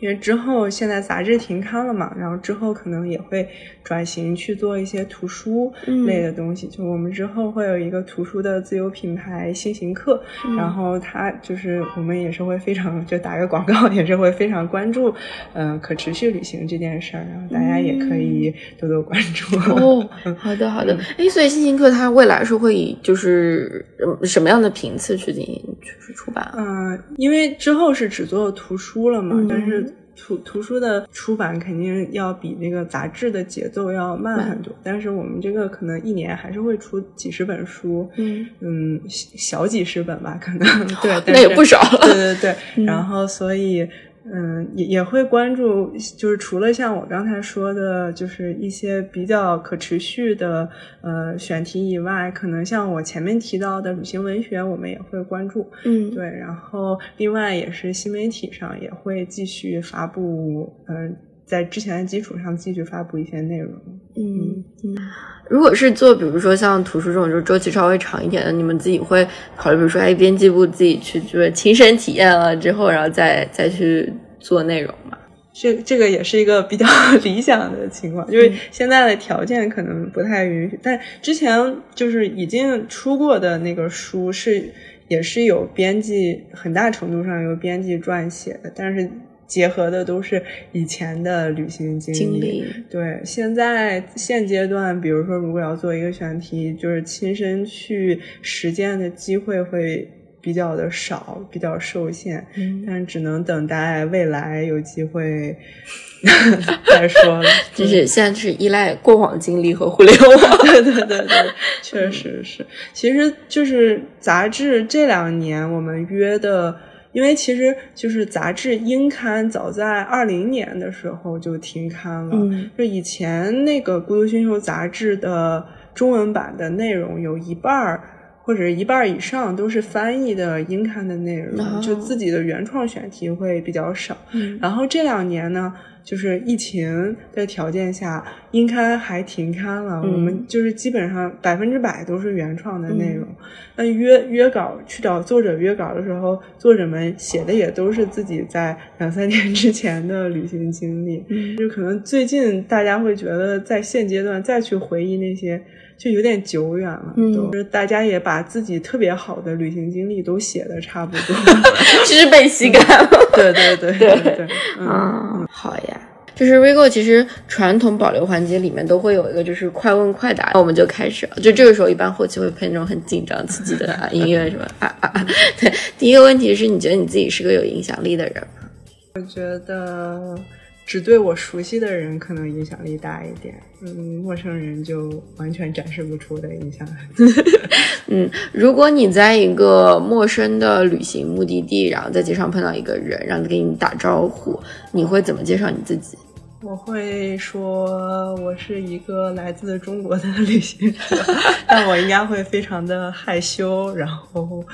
D: 因为之后现在杂志停刊了嘛，然后之后可能也会转型去做一些图书
E: 嗯
D: 类的东西。就我们之后会有一个图书的自由品牌新型课，
E: 嗯
D: 然后它就是我们也是会非常就打个广告，也是会非常关注嗯、呃可持续旅行这件事儿，然后大家也可以多多关注。
E: 哦，好的好的。哎，所以新型课它未来是会以就是嗯什么样的频次去进行就是出版啊？
D: 嗯，因为之后是只做图书了嘛，
E: 嗯
D: 但是图图书的出版肯定要比那个杂志的节奏要慢很多，但是我们这个可能一年还是会出几十本书，
E: 嗯
D: 嗯，小几十本吧，可能对，
E: 那也不少
D: 对对对，然后所以。嗯，也也会关注，就是除了像我刚才说的，就是一些比较可持续的呃选题以外，可能像我前面提到的旅行文学，我们也会关注。
E: 嗯
D: 对，然后另外也是新媒体上也会继续发布，嗯、在之前的基础上继续发布一些内容。
E: 嗯嗯，如果是做比如说像图书这种就是周期稍微长一点的，你们自己会考虑，比如说哎，编辑部自己去就是亲身体验了之后，然后再再去做内容嘛？
D: 这这个也是一个比较理想的情况，就是现在的条件可能不太允许。但之前就是已经出过的那个书是也是有编辑，很大程度上由编辑撰写的，但是结合的都是以前的旅行经历。
E: 经历
D: 对，现在现阶段，比如说如果要做一个选题，就是亲身去实践的机会会比较的少，比较受限，
E: 嗯
D: 但只能等待未来有机会 再说了。
E: 就是现在是依赖过往经历和互联网。
D: 对 对对对，确实是。其实就是杂志这两年我们约的，因为其实就是杂志英刊早在二零年的时候就停刊了。
E: 嗯
D: 就以前那个《孤独星球》杂志的中文版的内容有一半儿。或者是一半以上都是翻译的英刊的内容，
E: 哦
D: 就自己的原创选题会比较少。
E: 嗯
D: 然后这两年呢，就是疫情的条件下，英刊还停刊了，
E: 嗯
D: 我们就是基本上百分之百都是原创的内容。那约约稿去找作者约稿的时候，作者们写的也都是自己在两三年之前的旅行经历，
E: 嗯
D: 就可能最近大家会觉得在现阶段再去回忆那些。就有点久远了，就是大家也把自己特别好的旅行经历都写的差不多。
E: 其实被吸干了。
D: 对对对对对，
E: 好呀。就是 Rigo，其实传统保留环节里面都会有一个就是快问快答，那我们就开始了。就这个时候，一般后期会配那种很紧张刺激的啊音乐什么啊啊啊。对，第一个问题是你觉得你自己是个有影响力的人吗？
D: 我觉得只对我熟悉的人可能影响力大一点，嗯，陌生人就完全展示不出我的影响力。
E: 嗯，如果你在一个陌生的旅行目的地，然后在街上碰到一个人，让他给你打招呼，你会怎么介绍你自己？
D: 我会说我是一个来自中国的旅行者，但我应该会非常的害羞，然后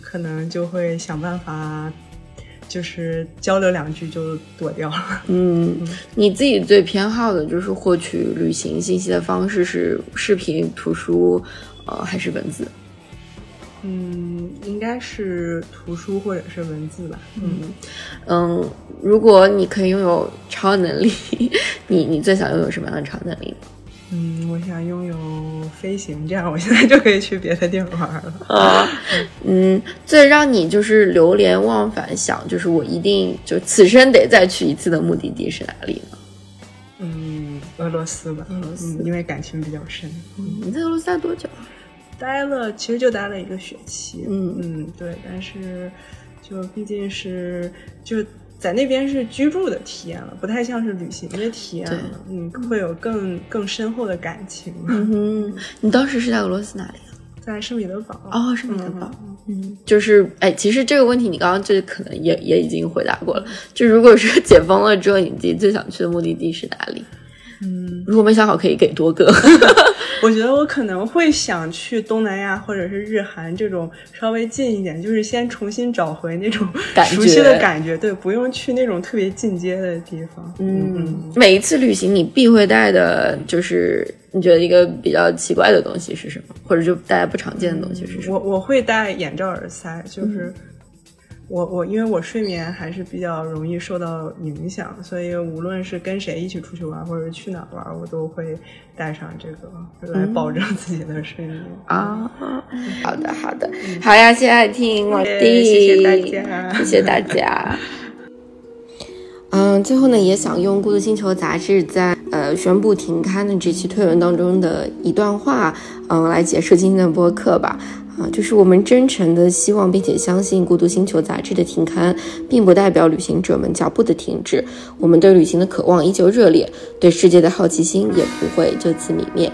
D: 可能就会想办法。就是交流两句就躲掉了。
E: 嗯，你自己最偏好的就是获取旅行信息的方式是视频、图书，呃，还是文字？
D: 嗯，应该是图书或者是文字吧。嗯
E: 嗯，如果你可以拥有超能力，你你最想拥有什么样的超能力？
D: 嗯，我想拥有飞行，这样我现在就可以去别的地方玩了。
E: 啊，嗯，最让你就是流连忘返，想就是我一定就此生得再去一次的目的地是哪里呢？
D: 嗯，俄罗斯吧，
E: 俄罗斯
D: 嗯，因为感情比较深。
E: 你在俄罗斯待多久啊？
D: 待了，其实就待了一个学期。
E: 嗯
D: 嗯，对，但是就毕竟是就在那边是居住的体验了，不太像是旅行的体验了。嗯，会有更更深厚的感情。
E: 嗯哼，你当时是在俄罗斯哪里啊？
D: 在圣彼得堡。
E: 哦，圣彼得堡。
D: 嗯
E: 嗯，就是哎，其实这个问题你刚刚就可能也也已经回答过了。就如果说解封了之后，你自己最想去的目的地是哪里？
D: 嗯，
E: 如果没想好，可以给多个。
D: 我觉得我可能会想去东南亚或者是日韩这种稍微近一点，就是先重新找回那种熟悉的感觉。对，不用去那种特别进阶的地方。
E: 嗯，每一次旅行你必会带的，就是你觉得一个比较奇怪的东西是什么，或者就大家不常见的东西是什么？
D: 我我会戴眼罩耳塞，就是。我我因为我睡眠还是比较容易受到影响，所以无论是跟谁一起出去玩，或者去哪玩，我都会带上这个来保证自己的睡眠。
E: 啊，好的好的，好呀，谢谢爱听我
D: 耶
E: 弟，
D: 谢谢大家
E: 谢谢大家。嗯，最后呢，也想用《孤独星球》杂志在呃宣布停刊的这期推文当中的一段话，嗯，来结束今天的播客吧。啊，就是我们真诚的希望并且相信《孤独星球》杂志的停刊，并不代表旅行者们脚步的停止。我们对旅行的渴望依旧热烈，对世界的好奇心也不会就此泯灭。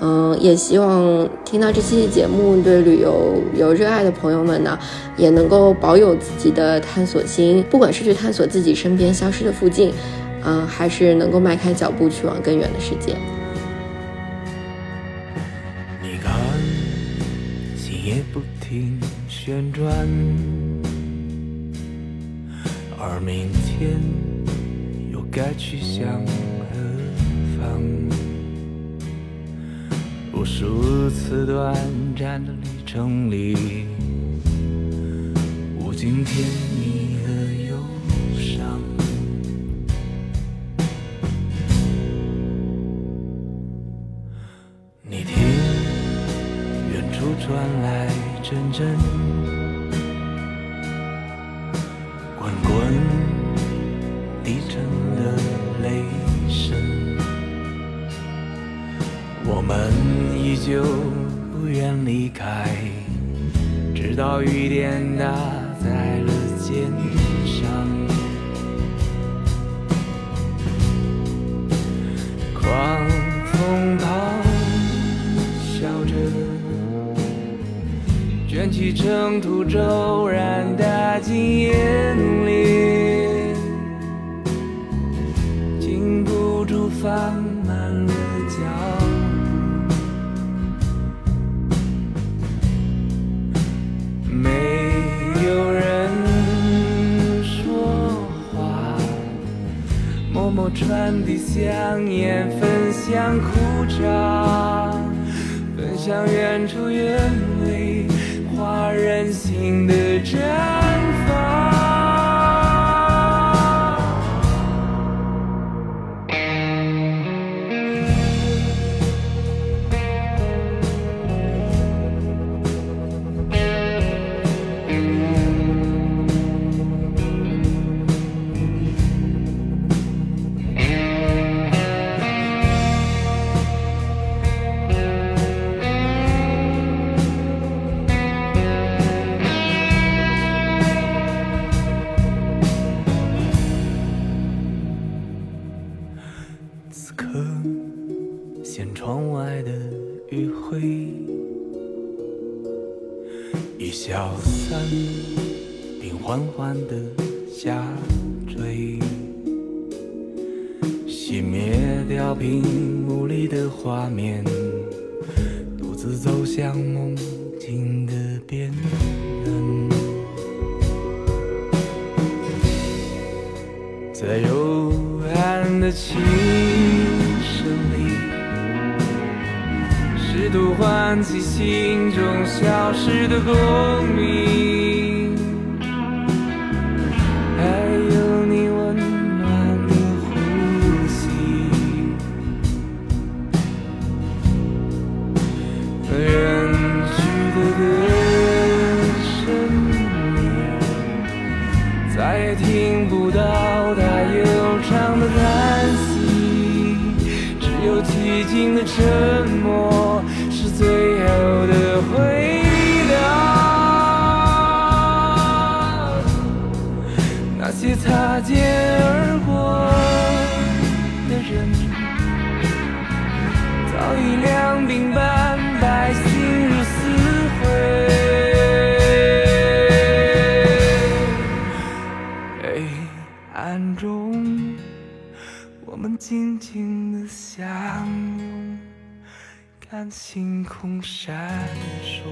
E: 嗯，也希望听到这期节目对旅游有热爱的朋友们呢，也能够保有自己的探索心，不管是去探索自己身边消失的附近，嗯，还是能够迈开脚步去往更远的世界。
F: 旋转，而明天又该去向何方？无数次短暂的旅程里，无尽甜蜜 나. 闪烁。